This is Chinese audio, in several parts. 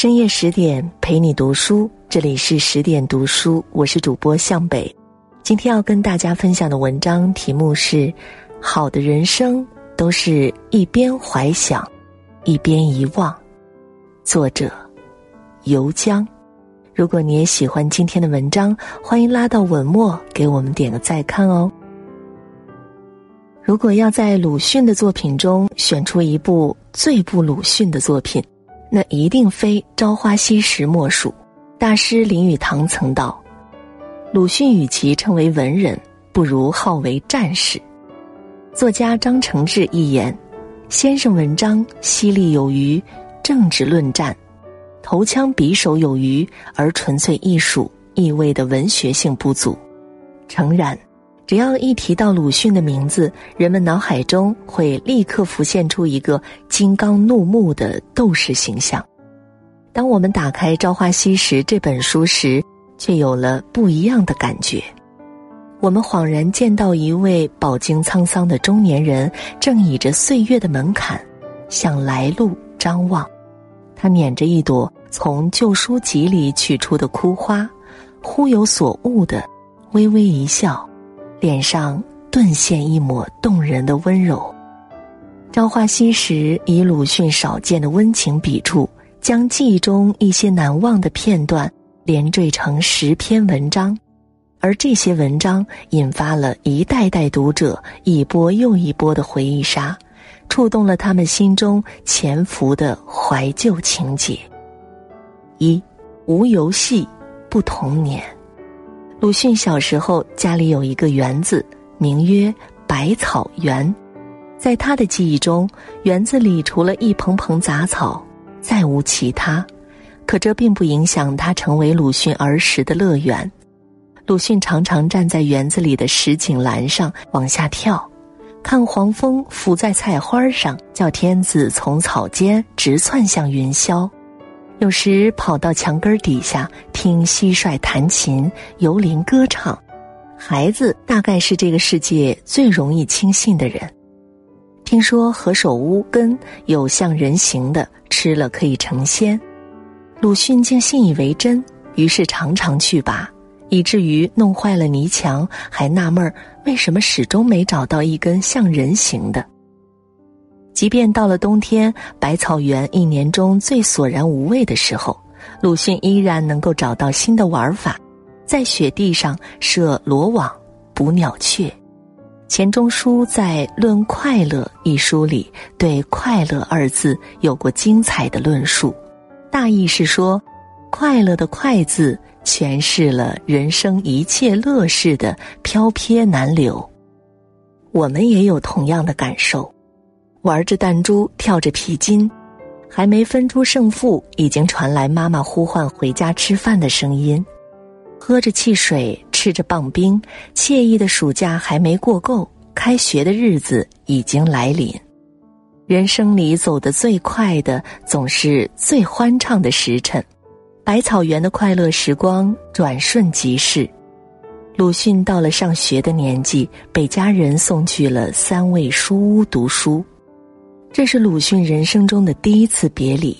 深夜十点陪你读书，这里是十点读书，我是主播向北。今天要跟大家分享的文章题目是：好的人生都是一边怀想，一边遗忘。作者游江。如果你也喜欢今天的文章，欢迎拉到文末给我们点个再看哦。如果要在鲁迅的作品中选出一部最不鲁迅的作品，那一定非《朝花夕拾》莫属。大师林语堂曾道：“鲁迅与其称为文人，不如号为战士。”作家张承志一言：“先生文章犀利有余，政治论战。”头枪匕首有余，而纯粹艺术意味的文学性不足。诚然，只要一提到鲁迅的名字，人们脑海中会立刻浮现出一个金刚怒目的斗士形象。当我们打开《朝花夕拾》这本书时，却有了不一样的感觉。我们恍然见到一位饱经沧桑的中年人，正倚着岁月的门槛，向来路张望。他捻着一朵。从旧书籍里取出的枯花，忽有所悟的，微微一笑，脸上顿现一抹动人的温柔。《朝花夕拾》以鲁迅少见的温情笔触，将记忆中一些难忘的片段连缀成十篇文章，而这些文章引发了一代代读者一波又一波的回忆杀，触动了他们心中潜伏的怀旧情结。一无游戏，不童年。鲁迅小时候家里有一个园子，名曰百草园。在他的记忆中，园子里除了一蓬蓬杂草，再无其他。可这并不影响他成为鲁迅儿时的乐园。鲁迅常常站在园子里的石井栏上往下跳，看黄蜂伏在菜花上，叫天子从草间直窜向云霄。有时跑到墙根底下听蟋蟀弹琴、游灵歌唱，孩子大概是这个世界最容易轻信的人。听说何首乌根有像人形的，吃了可以成仙，鲁迅竟信以为真，于是常常去拔，以至于弄坏了泥墙，还纳闷儿为什么始终没找到一根像人形的。即便到了冬天，百草园一年中最索然无味的时候，鲁迅依然能够找到新的玩法，在雪地上设罗网捕鸟雀。钱钟书在《论快乐》一书里对“快乐”二字有过精彩的论述，大意是说，快乐的“快”字诠释了人生一切乐事的飘撇难留。我们也有同样的感受。玩着弹珠，跳着皮筋，还没分出胜负，已经传来妈妈呼唤回家吃饭的声音。喝着汽水，吃着棒冰，惬意的暑假还没过够，开学的日子已经来临。人生里走得最快的，总是最欢畅的时辰。百草园的快乐时光转瞬即逝。鲁迅到了上学的年纪，被家人送去了三味书屋读书。这是鲁迅人生中的第一次别离，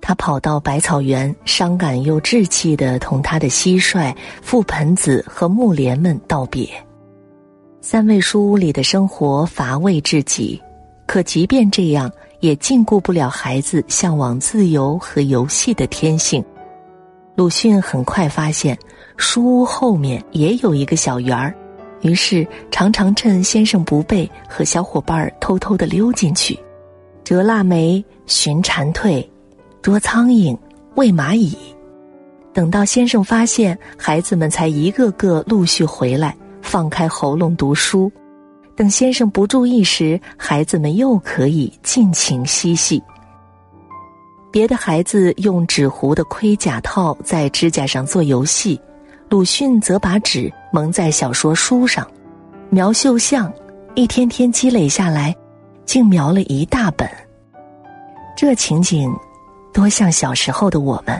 他跑到百草园，伤感又稚气的同他的蟋蟀、覆盆子和木莲们道别。三味书屋里的生活乏味至极，可即便这样，也禁锢不了孩子向往自由和游戏的天性。鲁迅很快发现，书屋后面也有一个小园儿，于是常常趁先生不备，和小伙伴儿偷偷的溜进去。折腊梅、寻蝉蜕、捉苍蝇、喂蚂蚁，等到先生发现，孩子们才一个个陆续回来，放开喉咙读书。等先生不注意时，孩子们又可以尽情嬉戏。别的孩子用纸糊的盔甲套在指甲上做游戏，鲁迅则把纸蒙在小说书上，描绣像，一天天积累下来。竟描了一大本。这情景，多像小时候的我们。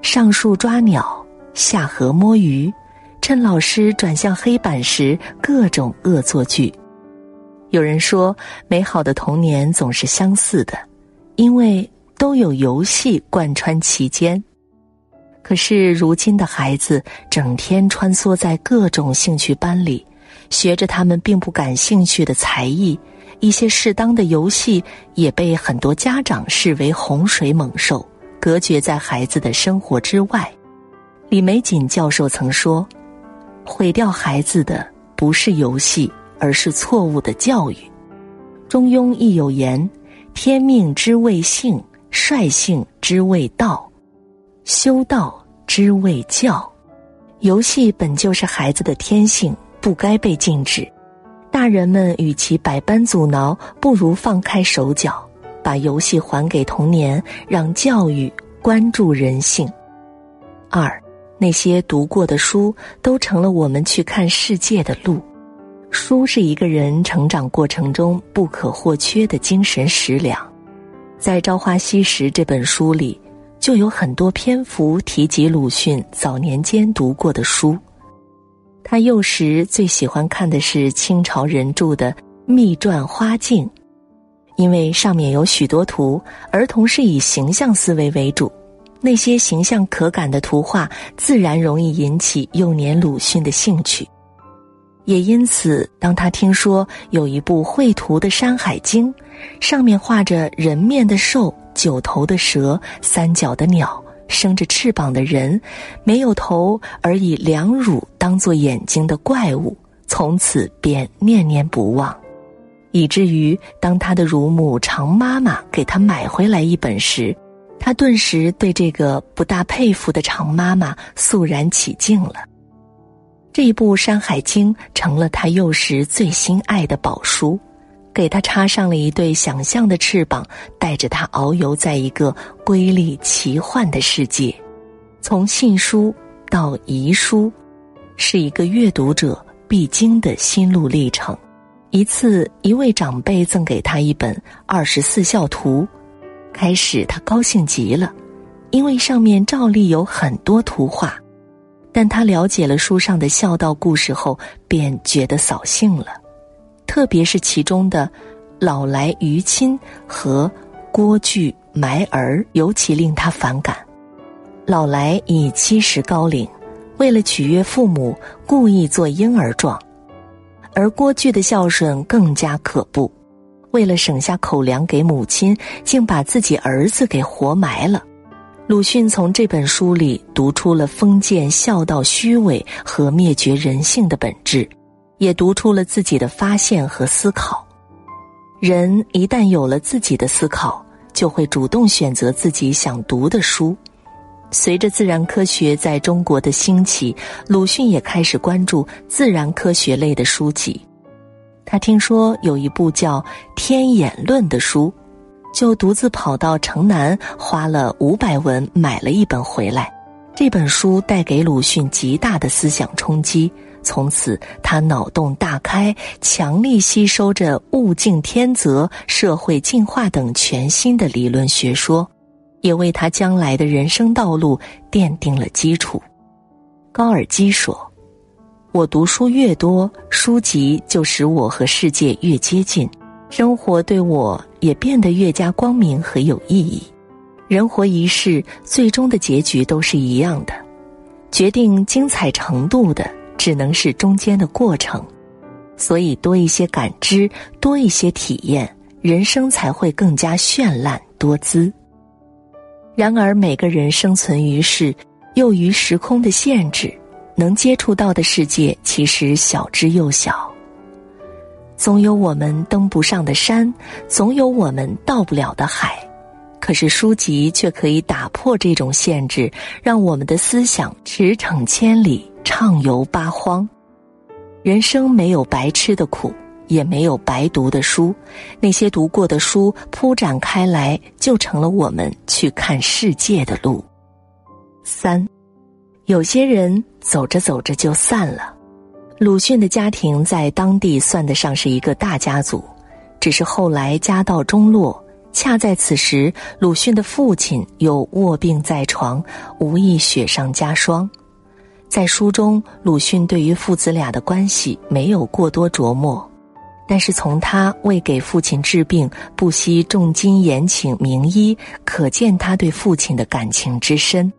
上树抓鸟，下河摸鱼，趁老师转向黑板时，各种恶作剧。有人说，美好的童年总是相似的，因为都有游戏贯穿其间。可是如今的孩子整天穿梭在各种兴趣班里，学着他们并不感兴趣的才艺，一些适当的游戏也被很多家长视为洪水猛兽，隔绝在孩子的生活之外。李玫瑾教授曾说：“毁掉孩子的不是游戏，而是错误的教育。”中庸亦有言：“天命之谓性，率性之谓道。”修道之谓教，游戏本就是孩子的天性，不该被禁止。大人们与其百般阻挠，不如放开手脚，把游戏还给童年，让教育关注人性。二，那些读过的书都成了我们去看世界的路。书是一个人成长过程中不可或缺的精神食粮。在《朝花夕拾》这本书里。就有很多篇幅提及鲁迅早年间读过的书。他幼时最喜欢看的是清朝人著的《秘传花镜》，因为上面有许多图，儿童是以形象思维为主，那些形象可感的图画自然容易引起幼年鲁迅的兴趣。也因此，当他听说有一部绘图的《山海经》，上面画着人面的兽。九头的蛇，三脚的鸟，生着翅膀的人，没有头而以两乳当做眼睛的怪物，从此便念念不忘，以至于当他的乳母常妈妈给他买回来一本时，他顿时对这个不大佩服的常妈妈肃然起敬了。这一部《山海经》成了他幼时最心爱的宝书。给他插上了一对想象的翅膀，带着他遨游在一个瑰丽奇幻的世界。从信书到遗书，是一个阅读者必经的心路历程。一次，一位长辈赠给他一本《二十四孝图》，开始他高兴极了，因为上面照例有很多图画。但他了解了书上的孝道故事后，便觉得扫兴了。特别是其中的“老来于亲”和“郭巨埋儿”，尤其令他反感。老来已七十高龄，为了取悦父母，故意做婴儿状；而郭巨的孝顺更加可怖，为了省下口粮给母亲，竟把自己儿子给活埋了。鲁迅从这本书里读出了封建孝道虚伪和灭绝人性的本质。也读出了自己的发现和思考。人一旦有了自己的思考，就会主动选择自己想读的书。随着自然科学在中国的兴起，鲁迅也开始关注自然科学类的书籍。他听说有一部叫《天演论》的书，就独自跑到城南，花了五百文买了一本回来。这本书带给鲁迅极大的思想冲击。从此，他脑洞大开，强力吸收着物竞天择、社会进化等全新的理论学说，也为他将来的人生道路奠定了基础。高尔基说：“我读书越多，书籍就使我和世界越接近，生活对我也变得越加光明和有意义。人活一世，最终的结局都是一样的，决定精彩程度的。”只能是中间的过程，所以多一些感知，多一些体验，人生才会更加绚烂多姿。然而，每个人生存于世，又于时空的限制，能接触到的世界其实小之又小。总有我们登不上的山，总有我们到不了的海，可是书籍却可以打破这种限制，让我们的思想驰骋千里。畅游八荒，人生没有白吃的苦，也没有白读的书。那些读过的书铺展开来，就成了我们去看世界的路。三，有些人走着走着就散了。鲁迅的家庭在当地算得上是一个大家族，只是后来家道中落，恰在此时，鲁迅的父亲又卧病在床，无意雪上加霜。在书中，鲁迅对于父子俩的关系没有过多琢磨，但是从他为给父亲治病不惜重金延请名医，可见他对父亲的感情之深。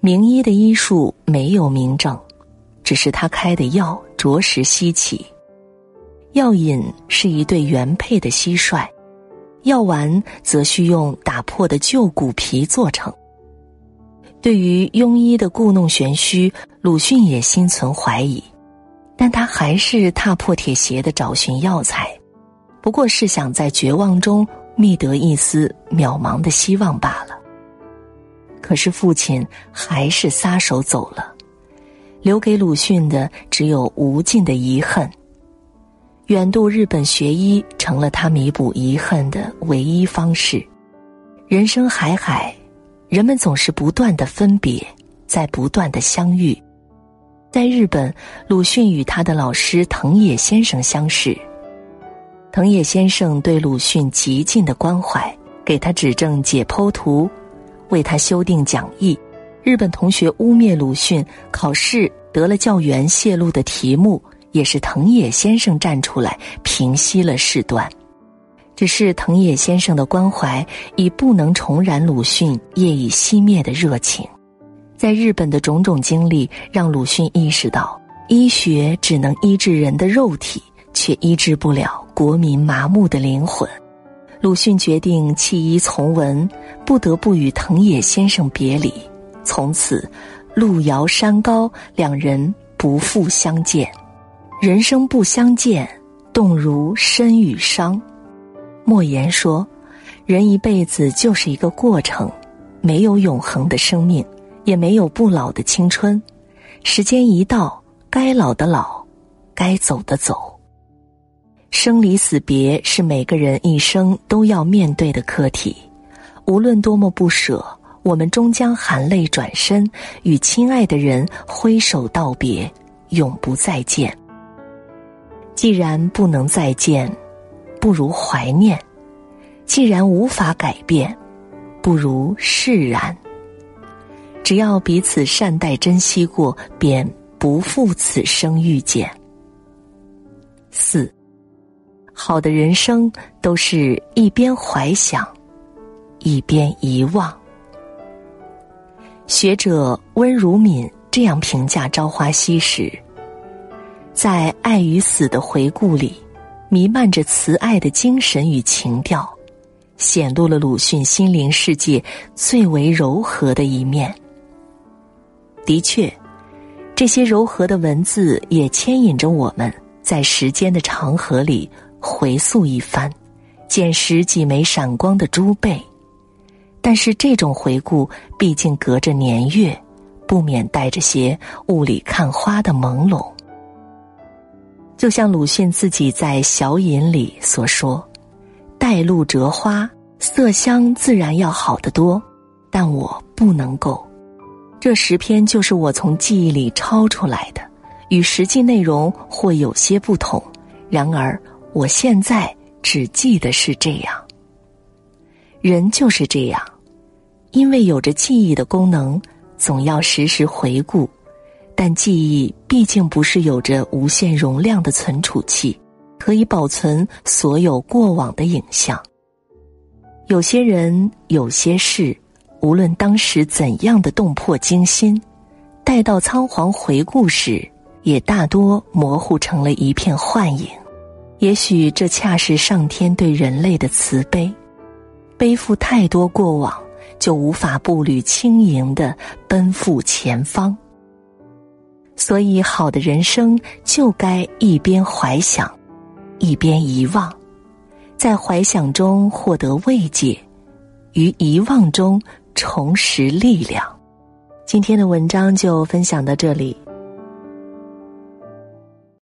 名医的医术没有明证，只是他开的药着实稀奇。药引是一对原配的蟋蟀，药丸则需用打破的旧骨皮做成。对于庸医的故弄玄虚，鲁迅也心存怀疑。但他还是踏破铁鞋的找寻药材，不过是想在绝望中觅得一丝渺茫的希望罢了。可是父亲还是撒手走了，留给鲁迅的只有无尽的遗恨。远渡日本学医成了他弥补遗恨的唯一方式。人生海海，人们总是不断的分别，在不断的相遇。在日本，鲁迅与他的老师藤野先生相识。藤野先生对鲁迅极尽的关怀，给他指正解剖图，为他修订讲义。日本同学污蔑鲁迅考试得了教员泄露的题目，也是藤野先生站出来平息了事端。只是藤野先生的关怀已不能重燃鲁迅业已熄灭的热情。在日本的种种经历，让鲁迅意识到，医学只能医治人的肉体，却医治不了国民麻木的灵魂。鲁迅决定弃医从文，不得不与藤野先生别离。从此，路遥山高，两人不复相见。人生不相见，动如身与伤。莫言说：“人一辈子就是一个过程，没有永恒的生命。”也没有不老的青春，时间一到，该老的老，该走的走。生离死别是每个人一生都要面对的课题，无论多么不舍，我们终将含泪转身，与亲爱的人挥手道别，永不再见。既然不能再见，不如怀念；既然无法改变，不如释然。只要彼此善待、珍惜过，便不负此生遇见。四，好的人生都是一边怀想，一边遗忘。学者温如敏这样评价《朝花夕拾》：在爱与死的回顾里，弥漫着慈爱的精神与情调，显露了鲁迅心灵世界最为柔和的一面。的确，这些柔和的文字也牵引着我们在时间的长河里回溯一番，捡拾几枚闪光的珠贝。但是这种回顾毕竟隔着年月，不免带着些雾里看花的朦胧。就像鲁迅自己在《小隐》里所说：“带露折花，色香自然要好得多，但我不能够。”这十篇就是我从记忆里抄出来的，与实际内容或有些不同。然而，我现在只记得是这样。人就是这样，因为有着记忆的功能，总要时时回顾。但记忆毕竟不是有着无限容量的存储器，可以保存所有过往的影像。有些人，有些事。无论当时怎样的动魄惊心，待到仓皇回顾时，也大多模糊成了一片幻影。也许这恰是上天对人类的慈悲，背负太多过往，就无法步履轻盈的奔赴前方。所以，好的人生就该一边怀想，一边遗忘，在怀想中获得慰藉，于遗忘中。重拾力量。今天的文章就分享到这里。